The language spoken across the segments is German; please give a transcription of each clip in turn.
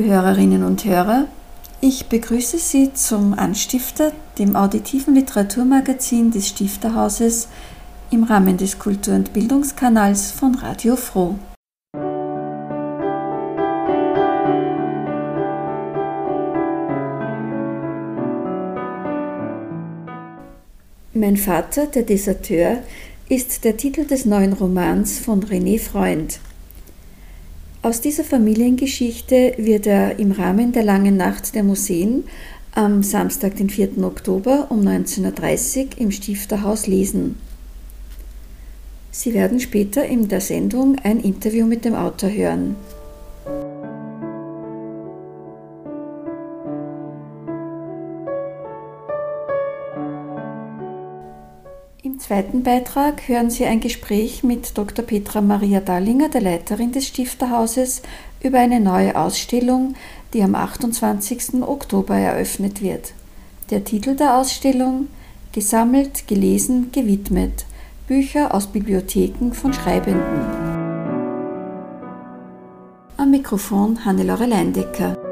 Liebe Hörerinnen und Hörer, ich begrüße Sie zum Anstifter, dem auditiven Literaturmagazin des Stifterhauses im Rahmen des Kultur- und Bildungskanals von Radio Froh. Mein Vater, der Deserteur, ist der Titel des neuen Romans von René Freund. Aus dieser Familiengeschichte wird er im Rahmen der Langen Nacht der Museen am Samstag, den 4. Oktober um 19.30 Uhr im Stifterhaus lesen. Sie werden später in der Sendung ein Interview mit dem Autor hören. Zweiten Beitrag hören Sie ein Gespräch mit Dr. Petra Maria Dallinger, der Leiterin des Stifterhauses, über eine neue Ausstellung, die am 28. Oktober eröffnet wird. Der Titel der Ausstellung Gesammelt, gelesen, gewidmet Bücher aus Bibliotheken von Schreibenden. Am Mikrofon Hannelore Leindecker.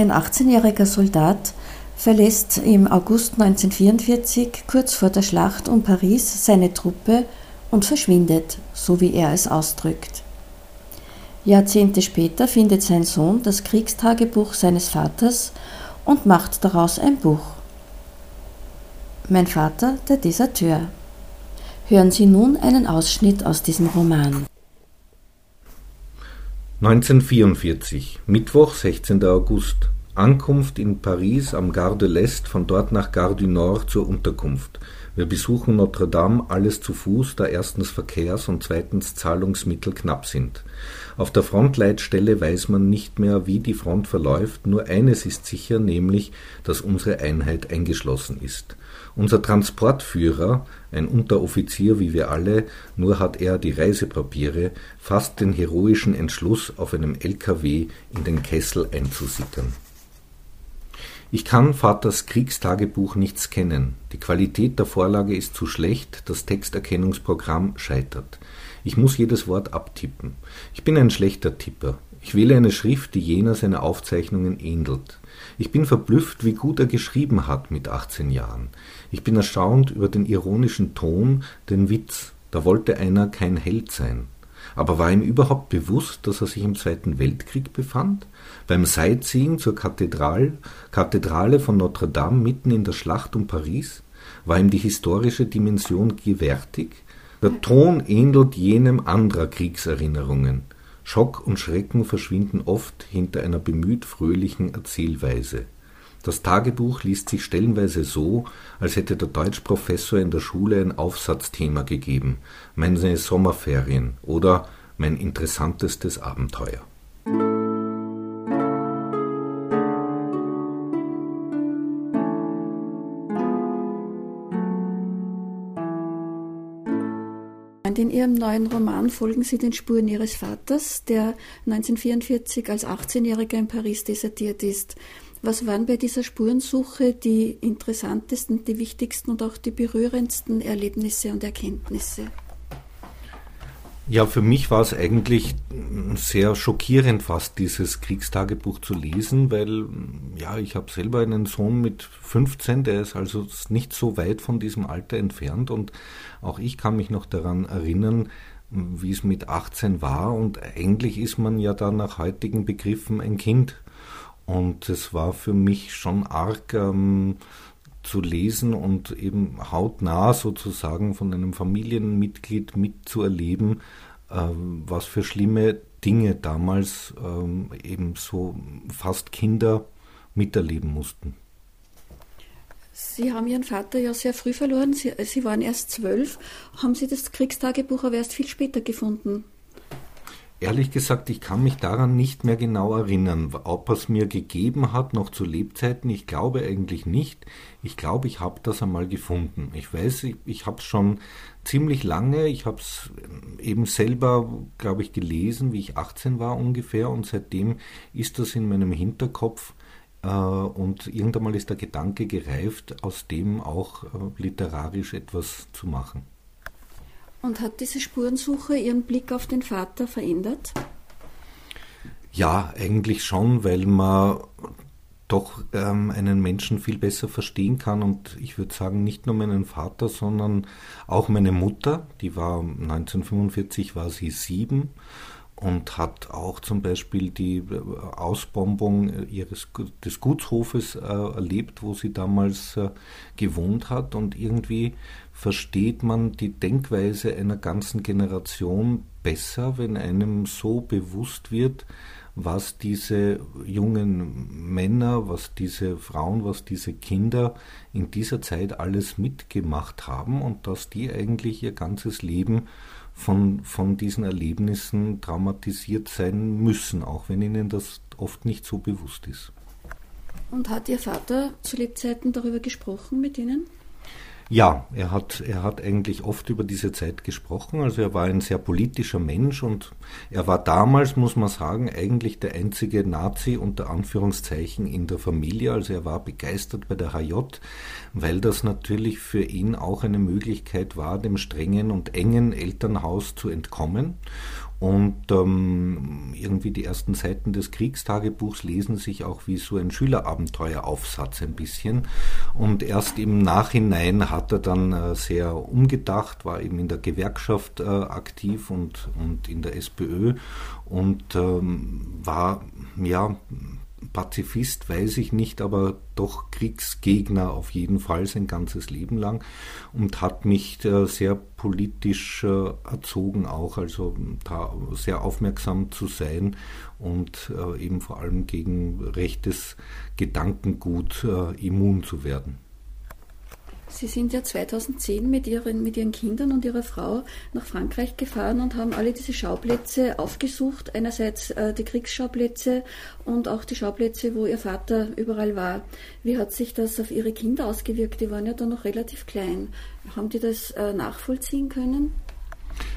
Ein 18-jähriger Soldat verlässt im August 1944 kurz vor der Schlacht um Paris seine Truppe und verschwindet, so wie er es ausdrückt. Jahrzehnte später findet sein Sohn das Kriegstagebuch seines Vaters und macht daraus ein Buch. Mein Vater, der Deserteur. Hören Sie nun einen Ausschnitt aus diesem Roman. 1944, Mittwoch, 16. August. Ankunft in Paris am Gare de l'Est, von dort nach Gare du Nord zur Unterkunft. Wir besuchen Notre Dame, alles zu Fuß, da erstens Verkehrs- und zweitens Zahlungsmittel knapp sind. Auf der Frontleitstelle weiß man nicht mehr, wie die Front verläuft, nur eines ist sicher, nämlich, dass unsere Einheit eingeschlossen ist. Unser Transportführer, ein Unteroffizier wie wir alle, nur hat er die Reisepapiere, fasst den heroischen Entschluss, auf einem LKW in den Kessel einzusickern. Ich kann Vaters Kriegstagebuch nicht scannen. Die Qualität der Vorlage ist zu schlecht, das Texterkennungsprogramm scheitert. Ich muss jedes Wort abtippen. Ich bin ein schlechter Tipper. Ich wähle eine Schrift, die jener seiner Aufzeichnungen ähnelt. Ich bin verblüfft, wie gut er geschrieben hat mit 18 Jahren. Ich bin erstaunt über den ironischen Ton, den Witz. Da wollte einer kein Held sein. Aber war ihm überhaupt bewusst, dass er sich im Zweiten Weltkrieg befand? Beim Sightseeing zur Kathedral, Kathedrale von Notre Dame mitten in der Schlacht um Paris? War ihm die historische Dimension gewärtig? Der Ton ähnelt jenem anderer Kriegserinnerungen. Schock und Schrecken verschwinden oft hinter einer bemüht fröhlichen Erzählweise. Das Tagebuch liest sich stellenweise so, als hätte der Deutschprofessor in der Schule ein Aufsatzthema gegeben, meine Sommerferien oder mein interessantestes Abenteuer. In Ihrem neuen Roman folgen Sie den Spuren Ihres Vaters, der 1944 als 18-Jähriger in Paris desertiert ist. Was waren bei dieser Spurensuche die interessantesten, die wichtigsten und auch die berührendsten Erlebnisse und Erkenntnisse? Ja, für mich war es eigentlich sehr schockierend, fast dieses Kriegstagebuch zu lesen, weil ja, ich habe selber einen Sohn mit 15, der ist also nicht so weit von diesem Alter entfernt. Und auch ich kann mich noch daran erinnern, wie es mit 18 war. Und eigentlich ist man ja da nach heutigen Begriffen ein Kind. Und es war für mich schon arg, ähm, zu lesen und eben hautnah sozusagen von einem Familienmitglied mitzuerleben, äh, was für schlimme Dinge damals ähm, eben so fast Kinder miterleben mussten. Sie haben Ihren Vater ja sehr früh verloren. Sie, Sie waren erst zwölf. Haben Sie das Kriegstagebuch aber erst viel später gefunden? Ehrlich gesagt, ich kann mich daran nicht mehr genau erinnern, ob es mir gegeben hat, noch zu Lebzeiten. Ich glaube eigentlich nicht. Ich glaube, ich habe das einmal gefunden. Ich weiß, ich, ich habe es schon ziemlich lange. Ich habe es eben selber, glaube ich, gelesen, wie ich 18 war ungefähr. Und seitdem ist das in meinem Hinterkopf. Äh, und irgendwann mal ist der Gedanke gereift, aus dem auch äh, literarisch etwas zu machen. Und hat diese Spurensuche Ihren Blick auf den Vater verändert? Ja, eigentlich schon, weil man doch ähm, einen Menschen viel besser verstehen kann. Und ich würde sagen, nicht nur meinen Vater, sondern auch meine Mutter, die war 1945 war sie sieben und hat auch zum Beispiel die äh, Ausbombung ihres, des Gutshofes äh, erlebt, wo sie damals äh, gewohnt hat. Und irgendwie versteht man die Denkweise einer ganzen Generation besser, wenn einem so bewusst wird, was diese jungen Männer, was diese Frauen, was diese Kinder in dieser Zeit alles mitgemacht haben und dass die eigentlich ihr ganzes Leben von, von diesen Erlebnissen traumatisiert sein müssen, auch wenn ihnen das oft nicht so bewusst ist. Und hat Ihr Vater zu Lebzeiten darüber gesprochen mit Ihnen? Ja, er hat, er hat eigentlich oft über diese Zeit gesprochen. Also er war ein sehr politischer Mensch und er war damals, muss man sagen, eigentlich der einzige Nazi unter Anführungszeichen in der Familie. Also er war begeistert bei der HJ, weil das natürlich für ihn auch eine Möglichkeit war, dem strengen und engen Elternhaus zu entkommen. Und ähm, irgendwie die ersten Seiten des Kriegstagebuchs lesen sich auch wie so ein Schülerabenteueraufsatz ein bisschen. Und erst im Nachhinein hat er dann äh, sehr umgedacht, war eben in der Gewerkschaft äh, aktiv und, und in der SPÖ und ähm, war ja Pazifist weiß ich nicht, aber doch Kriegsgegner auf jeden Fall sein ganzes Leben lang und hat mich äh, sehr politisch äh, erzogen auch, also da sehr aufmerksam zu sein und äh, eben vor allem gegen rechtes Gedankengut immun zu werden. Sie sind ja 2010 mit ihren, mit ihren Kindern und ihrer Frau nach Frankreich gefahren und haben alle diese Schauplätze aufgesucht. Einerseits äh, die Kriegsschauplätze und auch die Schauplätze, wo ihr Vater überall war. Wie hat sich das auf ihre Kinder ausgewirkt? Die waren ja da noch relativ klein. Haben die das äh, nachvollziehen können?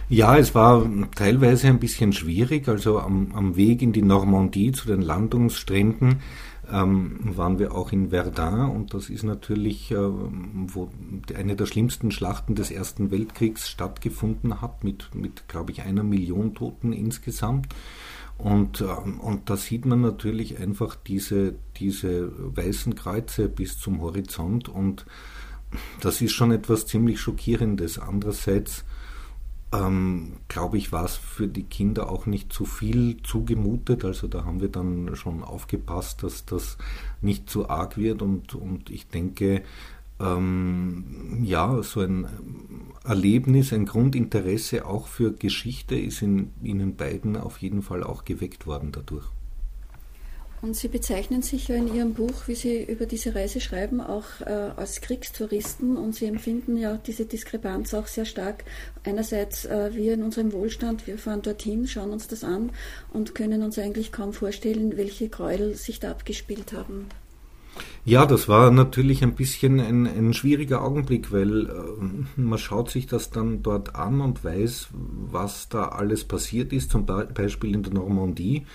Ja, es war teilweise ein bisschen schwierig. Also am, am Weg in die Normandie zu den Landungsstränden ähm, waren wir auch in Verdun und das ist natürlich, äh, wo eine der schlimmsten Schlachten des Ersten Weltkriegs stattgefunden hat, mit, mit glaube ich, einer Million Toten insgesamt. Und, ähm, und da sieht man natürlich einfach diese, diese weißen Kreuze bis zum Horizont und das ist schon etwas ziemlich Schockierendes. Andererseits ähm, glaube ich, war es für die Kinder auch nicht zu viel zugemutet. Also da haben wir dann schon aufgepasst, dass das nicht zu arg wird. Und, und ich denke, ähm, ja, so ein Erlebnis, ein Grundinteresse auch für Geschichte ist in Ihnen beiden auf jeden Fall auch geweckt worden dadurch. Und Sie bezeichnen sich ja in Ihrem Buch, wie Sie über diese Reise schreiben, auch äh, als Kriegstouristen und Sie empfinden ja diese Diskrepanz auch sehr stark. Einerseits äh, wir in unserem Wohlstand, wir fahren dorthin, schauen uns das an und können uns eigentlich kaum vorstellen, welche Gräuel sich da abgespielt haben. Ja, das war natürlich ein bisschen ein, ein schwieriger Augenblick, weil äh, man schaut sich das dann dort an und weiß, was da alles passiert ist, zum Beispiel in der Normandie.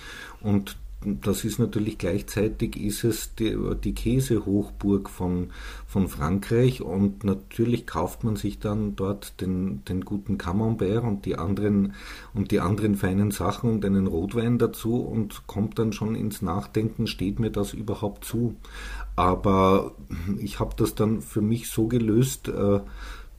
Und das ist natürlich gleichzeitig ist es die, die Käsehochburg von, von Frankreich und natürlich kauft man sich dann dort den, den guten Camembert und die anderen und die anderen feinen Sachen und einen Rotwein dazu und kommt dann schon ins Nachdenken, steht mir das überhaupt zu? Aber ich habe das dann für mich so gelöst, äh,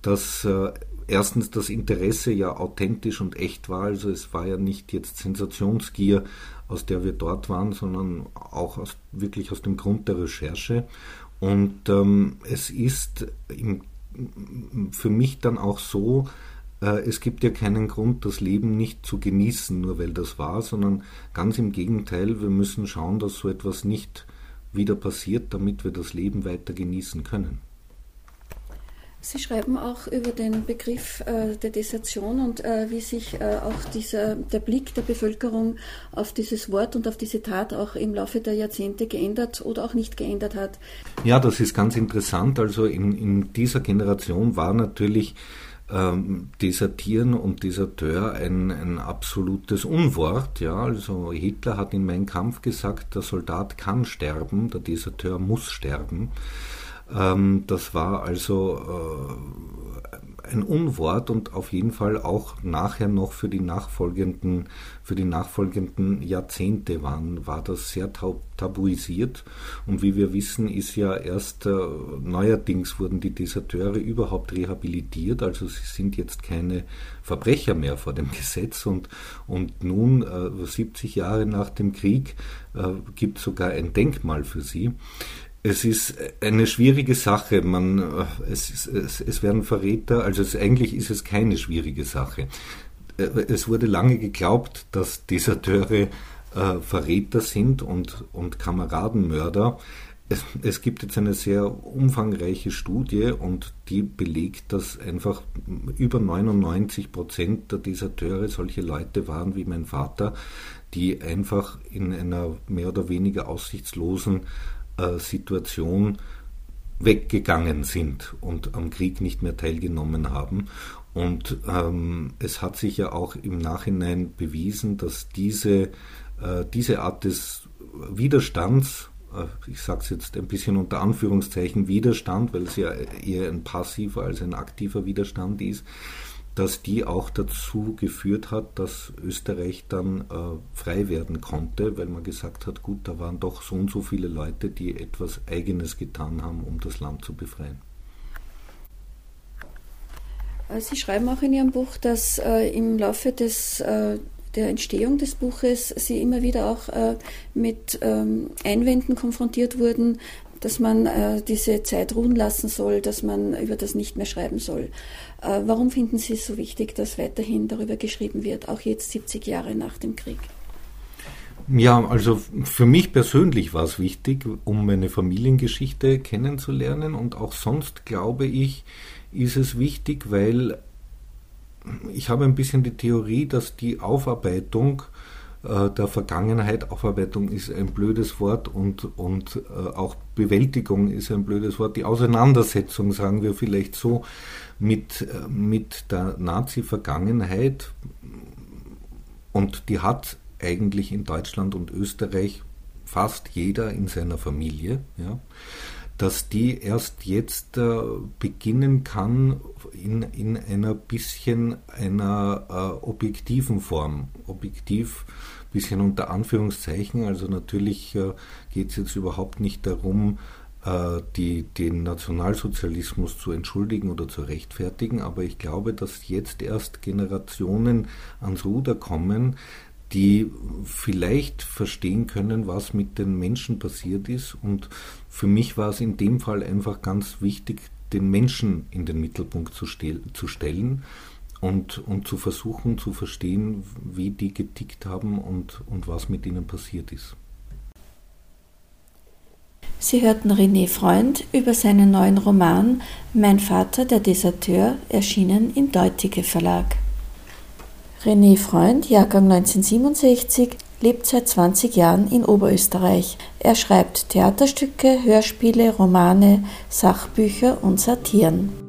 dass äh, erstens das Interesse ja authentisch und echt war, also es war ja nicht jetzt Sensationsgier, aus der wir dort waren, sondern auch aus, wirklich aus dem Grund der Recherche. Und ähm, es ist im, für mich dann auch so, äh, es gibt ja keinen Grund, das Leben nicht zu genießen, nur weil das war, sondern ganz im Gegenteil, wir müssen schauen, dass so etwas nicht wieder passiert, damit wir das Leben weiter genießen können. Sie schreiben auch über den Begriff äh, der Desertion und äh, wie sich äh, auch dieser, der Blick der Bevölkerung auf dieses Wort und auf diese Tat auch im Laufe der Jahrzehnte geändert oder auch nicht geändert hat. Ja, das ist ganz interessant. Also in, in dieser Generation war natürlich ähm, Desertieren und Deserteur ein, ein absolutes Unwort. Ja, also Hitler hat in Mein Kampf gesagt, der Soldat kann sterben, der Deserteur muss sterben. Ähm, das war also äh, ein Unwort und auf jeden Fall auch nachher noch für die nachfolgenden, für die nachfolgenden Jahrzehnte waren, war das sehr tabuisiert. Und wie wir wissen, ist ja erst äh, neuerdings wurden die Deserteure überhaupt rehabilitiert, also sie sind jetzt keine Verbrecher mehr vor dem Gesetz und, und nun, äh, 70 Jahre nach dem Krieg, äh, gibt es sogar ein Denkmal für sie. Es ist eine schwierige Sache. Man, äh, es, es, es werden Verräter, also es, eigentlich ist es keine schwierige Sache. Äh, es wurde lange geglaubt, dass Deserteure äh, Verräter sind und, und Kameradenmörder. Es, es, gibt jetzt eine sehr umfangreiche Studie und die belegt, dass einfach über 99 Prozent der Deserteure solche Leute waren wie mein Vater, die einfach in einer mehr oder weniger aussichtslosen Situation weggegangen sind und am Krieg nicht mehr teilgenommen haben. Und ähm, es hat sich ja auch im Nachhinein bewiesen, dass diese, äh, diese Art des Widerstands, äh, ich sage es jetzt ein bisschen unter Anführungszeichen Widerstand, weil es ja eher ein passiver als ein aktiver Widerstand ist, dass die auch dazu geführt hat, dass Österreich dann äh, frei werden konnte, weil man gesagt hat, gut, da waren doch so und so viele Leute, die etwas Eigenes getan haben, um das Land zu befreien. Äh, Sie schreiben auch in Ihrem Buch, dass äh, im Laufe des, äh, der Entstehung des Buches Sie immer wieder auch äh, mit ähm, Einwänden konfrontiert wurden, dass man äh, diese Zeit ruhen lassen soll, dass man über das nicht mehr schreiben soll. Äh, warum finden Sie es so wichtig, dass weiterhin darüber geschrieben wird, auch jetzt 70 Jahre nach dem Krieg? Ja, also für mich persönlich war es wichtig, um meine Familiengeschichte kennenzulernen und auch sonst glaube ich, ist es wichtig, weil ich habe ein bisschen die Theorie, dass die Aufarbeitung der Vergangenheit. Aufarbeitung ist ein blödes Wort und, und äh, auch Bewältigung ist ein blödes Wort. Die Auseinandersetzung, sagen wir vielleicht so, mit, äh, mit der Nazi-Vergangenheit und die hat eigentlich in Deutschland und Österreich fast jeder in seiner Familie, ja, dass die erst jetzt äh, beginnen kann in, in einer bisschen einer äh, objektiven Form. Objektiv bisschen unter Anführungszeichen. Also natürlich äh, geht es jetzt überhaupt nicht darum, äh, die, den Nationalsozialismus zu entschuldigen oder zu rechtfertigen, aber ich glaube, dass jetzt erst Generationen ans Ruder kommen, die vielleicht verstehen können, was mit den Menschen passiert ist. Und für mich war es in dem Fall einfach ganz wichtig, den Menschen in den Mittelpunkt zu, zu stellen und, und zu versuchen zu verstehen, wie die getickt haben und, und was mit ihnen passiert ist. Sie hörten René Freund über seinen neuen Roman Mein Vater, der Deserteur, erschienen im Deutige Verlag. René Freund, Jahrgang 1967, lebt seit 20 Jahren in Oberösterreich. Er schreibt Theaterstücke, Hörspiele, Romane, Sachbücher und Satiren.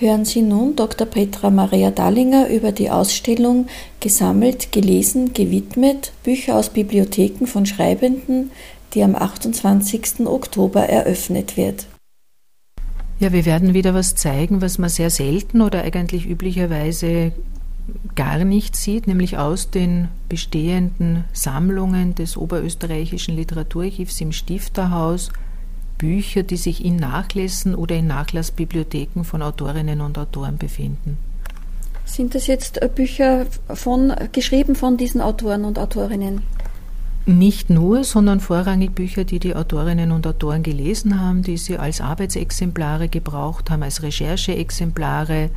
Hören Sie nun Dr. Petra Maria Dallinger über die Ausstellung Gesammelt, gelesen, gewidmet Bücher aus Bibliotheken von Schreibenden, die am 28. Oktober eröffnet wird. Ja, wir werden wieder was zeigen, was man sehr selten oder eigentlich üblicherweise gar nicht sieht, nämlich aus den bestehenden Sammlungen des Oberösterreichischen Literaturarchivs im Stifterhaus Bücher, die sich in Nachlässen oder in Nachlassbibliotheken von Autorinnen und Autoren befinden. Sind das jetzt äh, Bücher von, geschrieben von diesen Autoren und Autorinnen? Nicht nur, sondern vorrangig Bücher, die die Autorinnen und Autoren gelesen haben, die sie als Arbeitsexemplare gebraucht haben, als Rechercheexemplare,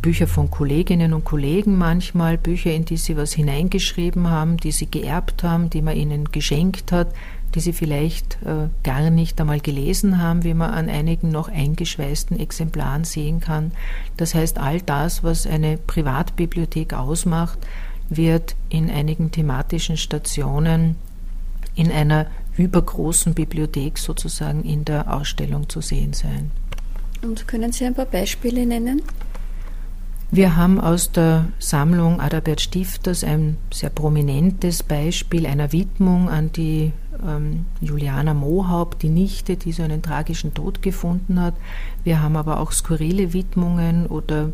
Bücher von Kolleginnen und Kollegen manchmal, Bücher, in die sie was hineingeschrieben haben, die sie geerbt haben, die man ihnen geschenkt hat, die Sie vielleicht äh, gar nicht einmal gelesen haben, wie man an einigen noch eingeschweißten Exemplaren sehen kann. Das heißt, all das, was eine Privatbibliothek ausmacht, wird in einigen thematischen Stationen in einer übergroßen Bibliothek sozusagen in der Ausstellung zu sehen sein. Und können Sie ein paar Beispiele nennen? Wir haben aus der Sammlung Adalbert Stifters ein sehr prominentes Beispiel einer Widmung an die ähm, Juliana Mohaupt, die Nichte, die so einen tragischen Tod gefunden hat. Wir haben aber auch skurrile Widmungen oder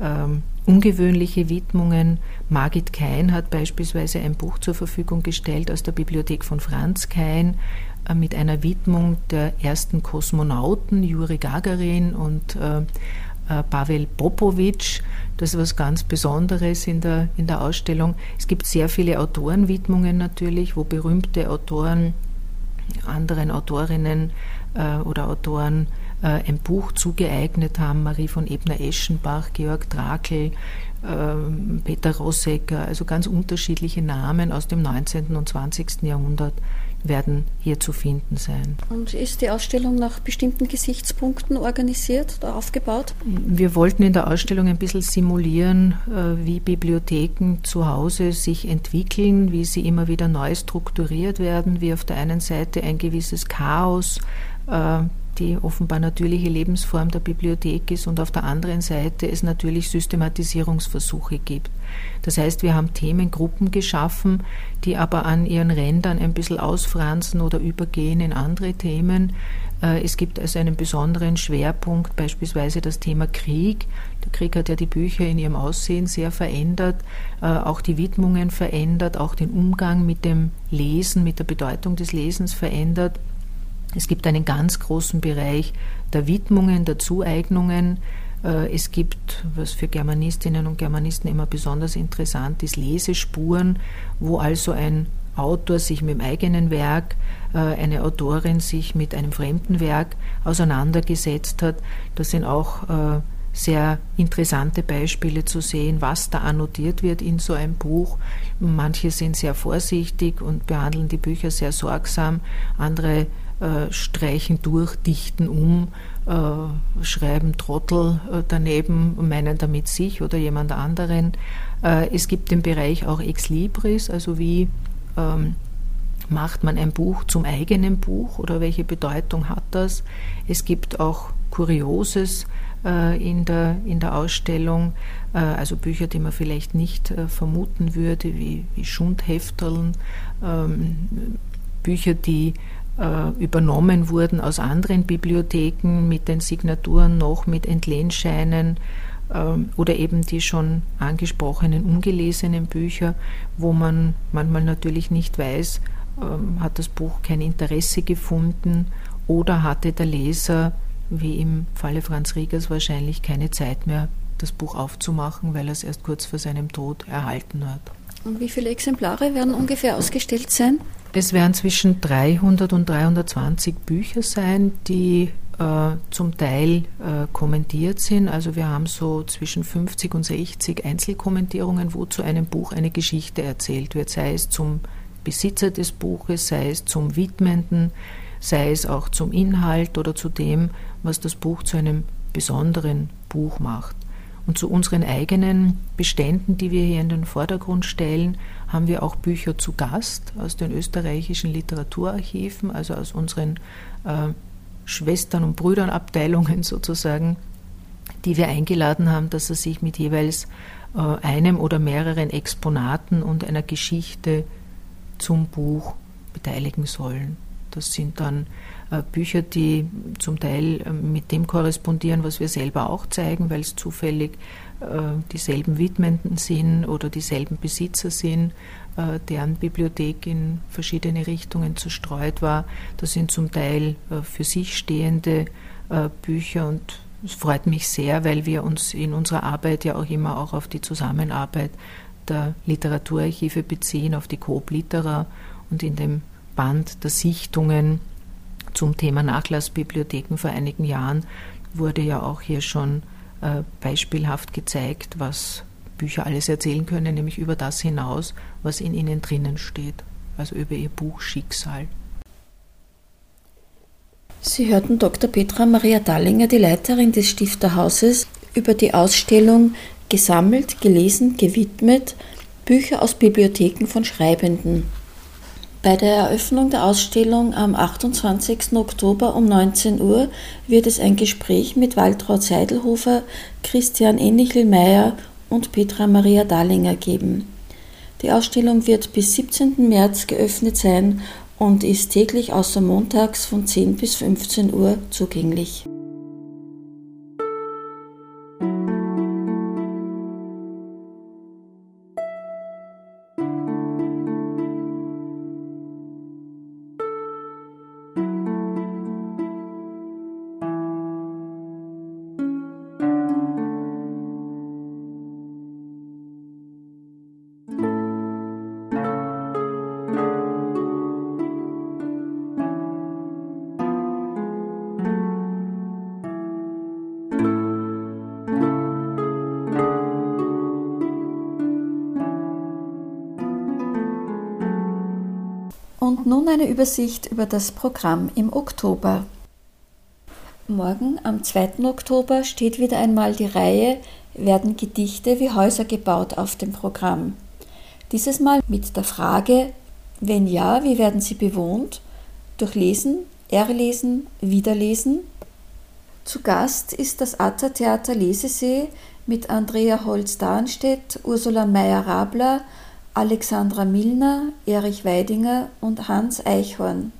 ähm, ungewöhnliche Widmungen. Margit Kein hat beispielsweise ein Buch zur Verfügung gestellt aus der Bibliothek von Franz Kein äh, mit einer Widmung der ersten Kosmonauten, Juri Gagarin und äh, Pavel Popovic. Das ist was ganz Besonderes in der, in der Ausstellung. Es gibt sehr viele Autorenwidmungen natürlich, wo berühmte Autoren anderen Autorinnen äh, oder Autoren äh, ein Buch zugeeignet haben. Marie von Ebner-Eschenbach, Georg Drakel, äh, Peter Rossecker, also ganz unterschiedliche Namen aus dem 19. und 20. Jahrhundert werden hier zu finden sein. Und ist die Ausstellung nach bestimmten Gesichtspunkten organisiert oder aufgebaut? Wir wollten in der Ausstellung ein bisschen simulieren, äh, wie Bibliotheken zu Hause sich entwickeln, wie sie immer wieder neu strukturiert werden, wie auf der einen Seite ein gewisses Chaos äh, die offenbar natürliche Lebensform der Bibliothek ist und auf der anderen Seite es natürlich Systematisierungsversuche gibt. Das heißt, wir haben Themengruppen geschaffen, die aber an ihren Rändern ein bisschen ausfransen oder übergehen in andere Themen. Äh, es gibt also einen besonderen Schwerpunkt, beispielsweise das Thema Krieg. Der Krieg hat ja die Bücher in ihrem Aussehen sehr verändert, äh, auch die Widmungen verändert, auch den Umgang mit dem Lesen, mit der Bedeutung des Lesens verändert. Es gibt einen ganz großen Bereich der Widmungen, der Zueignungen. Äh, es gibt, was für Germanistinnen und Germanisten immer besonders interessant ist, Lesespuren, wo also ein Autor sich mit dem eigenen Werk, äh, eine Autorin sich mit einem fremden Werk auseinandergesetzt hat. Das sind auch äh, sehr interessante Beispiele zu sehen, was da annotiert wird in so einem Buch. Manche sind sehr vorsichtig und behandeln die Bücher sehr sorgsam, andere äh, streichen durch, dichten um, äh, schreiben Trottel äh, daneben, meinen damit sich oder jemand anderen. Es gibt den Bereich auch Ex Libris, also wie ähm, macht man ein Buch zum eigenen Buch oder welche Bedeutung hat das? Es gibt auch Kurioses in, der, in der Ausstellung, also Bücher, die man vielleicht nicht vermuten würde, wie, wie Schundhefteln, ähm, Bücher, die übernommen wurden aus anderen Bibliotheken mit den Signaturen noch, mit Entlehnscheinen ähm, oder eben die schon angesprochenen ungelesenen Bücher, wo man manchmal natürlich nicht weiß, ähm, hat das Buch kein Interesse gefunden oder hatte der Leser, wie im Falle Franz Riegers, wahrscheinlich keine Zeit mehr das Buch aufzumachen, weil er es erst kurz vor seinem Tod erhalten hat. Und wie viele Exemplare werden ungefähr ausgestellt sein? Es werden zwischen 300 und 320 Bücher sein, die äh, zum Teil äh, kommentiert sind. Also wir haben so zwischen 50 und 60 Einzelkommentierungen, wo zu einem Buch eine Geschichte erzählt wird, sei es zum Besitzer des Buches, sei es zum Widmenden, sei es auch zum Inhalt oder zu dem, was das Buch zu einem besonderen Buch macht. Und zu unseren eigenen Beständen, die wir hier in den Vordergrund stellen, haben wir auch Bücher zu Gast aus den österreichischen Literaturarchiven, also aus unseren äh, Schwestern- und Brüdernabteilungen sozusagen, die wir eingeladen haben, dass sie sich mit jeweils äh, einem oder mehreren Exponaten und einer Geschichte zum Buch beteiligen sollen. Das sind dann Bücher, die zum Teil äh, mit dem korrespondieren, was wir selber auch zeigen, weil es zufällig äh, dieselben Widmenden sind oder dieselben Besitzer sind, deren Bibliothek in verschiedene Richtungen zerstreut war. Das sind zum Teil für sich stehende Bücher und es freut mich sehr, weil wir uns in unserer Arbeit ja auch immer auch auf die Zusammenarbeit der Literaturarchive beziehen, auf die Coop Litera und in dem Band der Sichtungen zum Thema Nachlassbibliotheken vor einigen Jahren wurde ja auch hier schon äh, beispielhaft gezeigt, was Bücher alles erzählen können, nämlich über das hinaus, was in ihnen drinnen steht, also über ihr Buchschicksal. Sie hörten Dr. Petra Maria Dallinger, die Leiterin des Stifterhauses, über die Ausstellung Gesammelt, gelesen, gewidmet Bücher aus Bibliotheken von Schreibenden. Bei der Eröffnung der Ausstellung am 28. Oktober um 19 Uhr wird es ein Gespräch mit Waltraud Seidelhofer, Christian Ennichelmeier und Petra Maria Dahlinger geben. Die Ausstellung wird bis 17. März geöffnet sein und ist täglich außer montags von 10 bis 15 Uhr zugänglich. Übersicht über das Programm im Oktober. Morgen am 2. Oktober steht wieder einmal die Reihe Werden Gedichte wie Häuser gebaut auf dem Programm. Dieses Mal mit der Frage, wenn ja, wie werden sie bewohnt? Durch Lesen, Erlesen, Wiederlesen. Zu Gast ist das Atta-Theater Lesesee mit Andrea Holz-Darnstedt, Ursula Meyer-Rabler, Alexandra Milner, Erich Weidinger und Hans Eichhorn.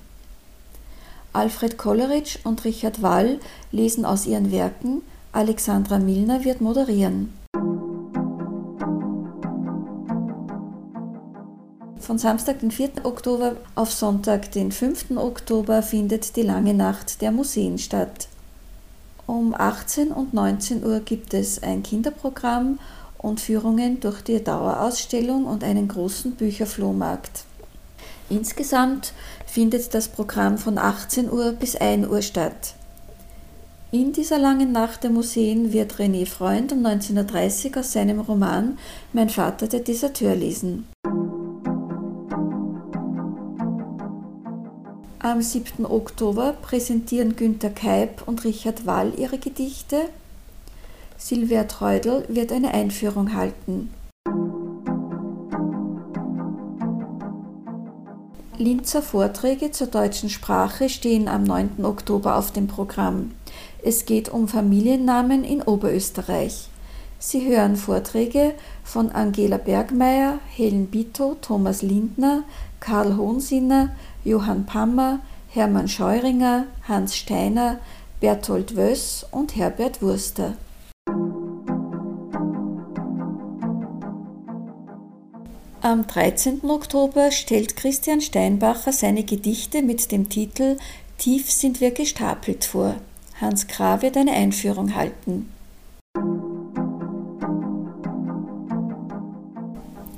Alfred Kolleritsch und Richard Wall lesen aus ihren Werken, Alexandra Milner wird moderieren. Von Samstag, den 4. Oktober auf Sonntag, den 5. Oktober findet die lange Nacht der Museen statt. Um 18 und 19 Uhr gibt es ein Kinderprogramm und Führungen durch die Dauerausstellung und einen großen Bücherflohmarkt. Insgesamt findet das Programm von 18 Uhr bis 1 Uhr statt. In dieser langen Nacht der Museen wird René Freund um 1930 aus seinem Roman Mein Vater der Deserteur lesen. Am 7. Oktober präsentieren Günter Keib und Richard Wall ihre Gedichte Silvia Treudel wird eine Einführung halten. Linzer Vorträge zur deutschen Sprache stehen am 9. Oktober auf dem Programm. Es geht um Familiennamen in Oberösterreich. Sie hören Vorträge von Angela Bergmeier, Helen Bito, Thomas Lindner, Karl Hohnsinner, Johann Pammer, Hermann Scheuringer, Hans Steiner, Berthold Wöss und Herbert Wurster. Am 13. Oktober stellt Christian Steinbacher seine Gedichte mit dem Titel Tief sind wir gestapelt vor. Hans Krah wird eine Einführung halten.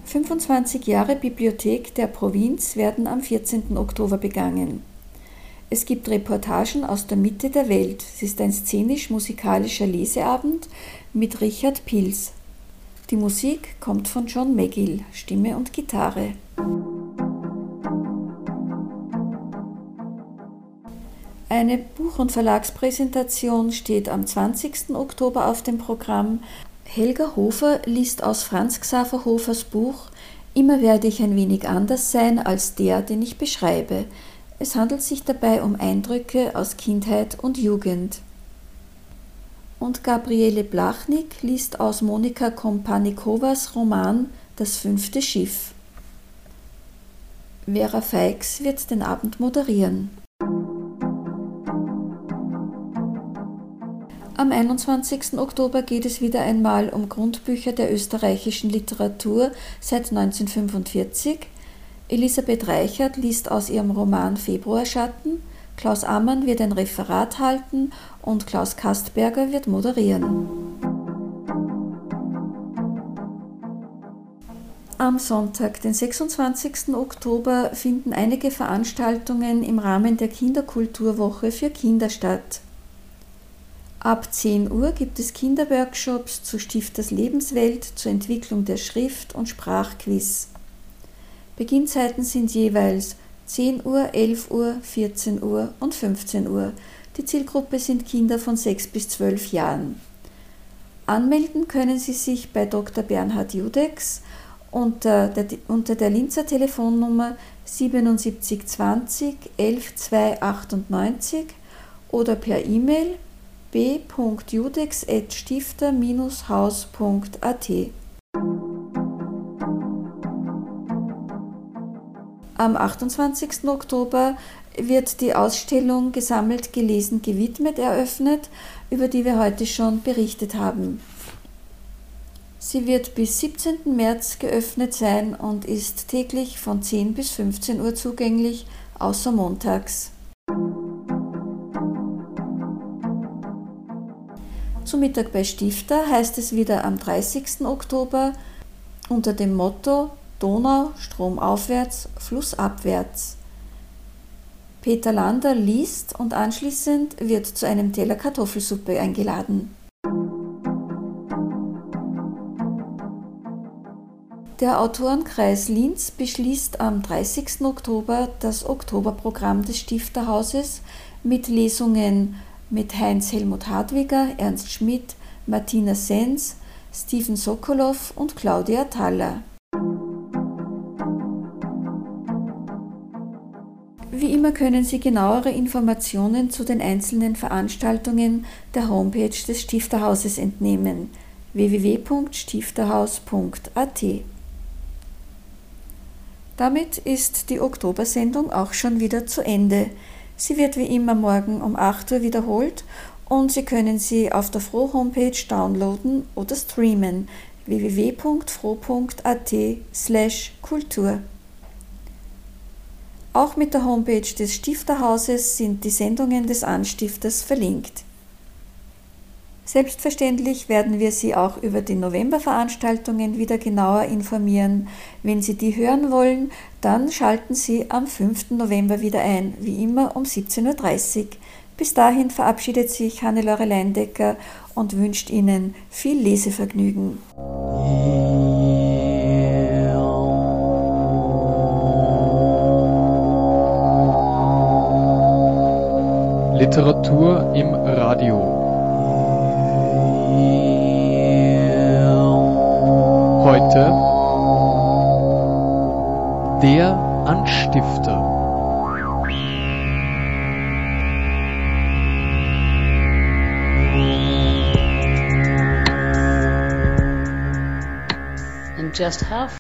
25 Jahre Bibliothek der Provinz werden am 14. Oktober begangen. Es gibt Reportagen aus der Mitte der Welt. Es ist ein szenisch-musikalischer Leseabend mit Richard Pils. Die Musik kommt von John McGill, Stimme und Gitarre. Eine Buch- und Verlagspräsentation steht am 20. Oktober auf dem Programm. Helga Hofer liest aus Franz Xaver Hofers Buch Immer werde ich ein wenig anders sein als der, den ich beschreibe. Es handelt sich dabei um Eindrücke aus Kindheit und Jugend. Und Gabriele Blachnik liest aus Monika Kompanikowas Roman Das fünfte Schiff. Vera Feix wird den Abend moderieren. Am 21. Oktober geht es wieder einmal um Grundbücher der österreichischen Literatur seit 1945. Elisabeth Reichert liest aus ihrem Roman Februarschatten, Klaus Ammann wird ein Referat halten und Klaus Kastberger wird moderieren. Am Sonntag, den 26. Oktober, finden einige Veranstaltungen im Rahmen der Kinderkulturwoche für Kinder statt. Ab 10 Uhr gibt es Kinderworkshops zu Stifters Lebenswelt, zur Entwicklung der Schrift und Sprachquiz. Beginnzeiten sind jeweils 10 Uhr, 11 Uhr, 14 Uhr und 15 Uhr. Die Zielgruppe sind Kinder von 6 bis 12 Jahren. Anmelden können Sie sich bei Dr. Bernhard Judex unter der, unter der Linzer Telefonnummer 7720 11298 oder per E-Mail b.judex.stifter-haus.at. Am 28. Oktober wird die Ausstellung Gesammelt, gelesen, gewidmet eröffnet, über die wir heute schon berichtet haben. Sie wird bis 17. März geöffnet sein und ist täglich von 10 bis 15 Uhr zugänglich, außer montags. Zum Mittag bei Stifter heißt es wieder am 30. Oktober unter dem Motto Donau stromaufwärts, flussabwärts. Peter Lander liest und anschließend wird zu einem Teller Kartoffelsuppe eingeladen. Der Autorenkreis Linz beschließt am 30. Oktober das Oktoberprogramm des Stifterhauses mit Lesungen mit Heinz Helmut Hartwiger, Ernst Schmidt, Martina Sens, Steven Sokolow und Claudia Thaller. Immer können Sie genauere Informationen zu den einzelnen Veranstaltungen der Homepage des Stifterhauses entnehmen www.stifterhaus.at. Damit ist die Oktobersendung auch schon wieder zu Ende. Sie wird wie immer morgen um 8 Uhr wiederholt und Sie können sie auf der Froh Homepage downloaden oder streamen www.froh.at/kultur. Auch mit der Homepage des Stifterhauses sind die Sendungen des Anstifters verlinkt. Selbstverständlich werden wir Sie auch über die Novemberveranstaltungen wieder genauer informieren. Wenn Sie die hören wollen, dann schalten Sie am 5. November wieder ein, wie immer um 17.30 Uhr. Bis dahin verabschiedet sich Hannelore Leindecker und wünscht Ihnen viel Lesevergnügen. Literatur im Radio. Heute der Anstifter. And just how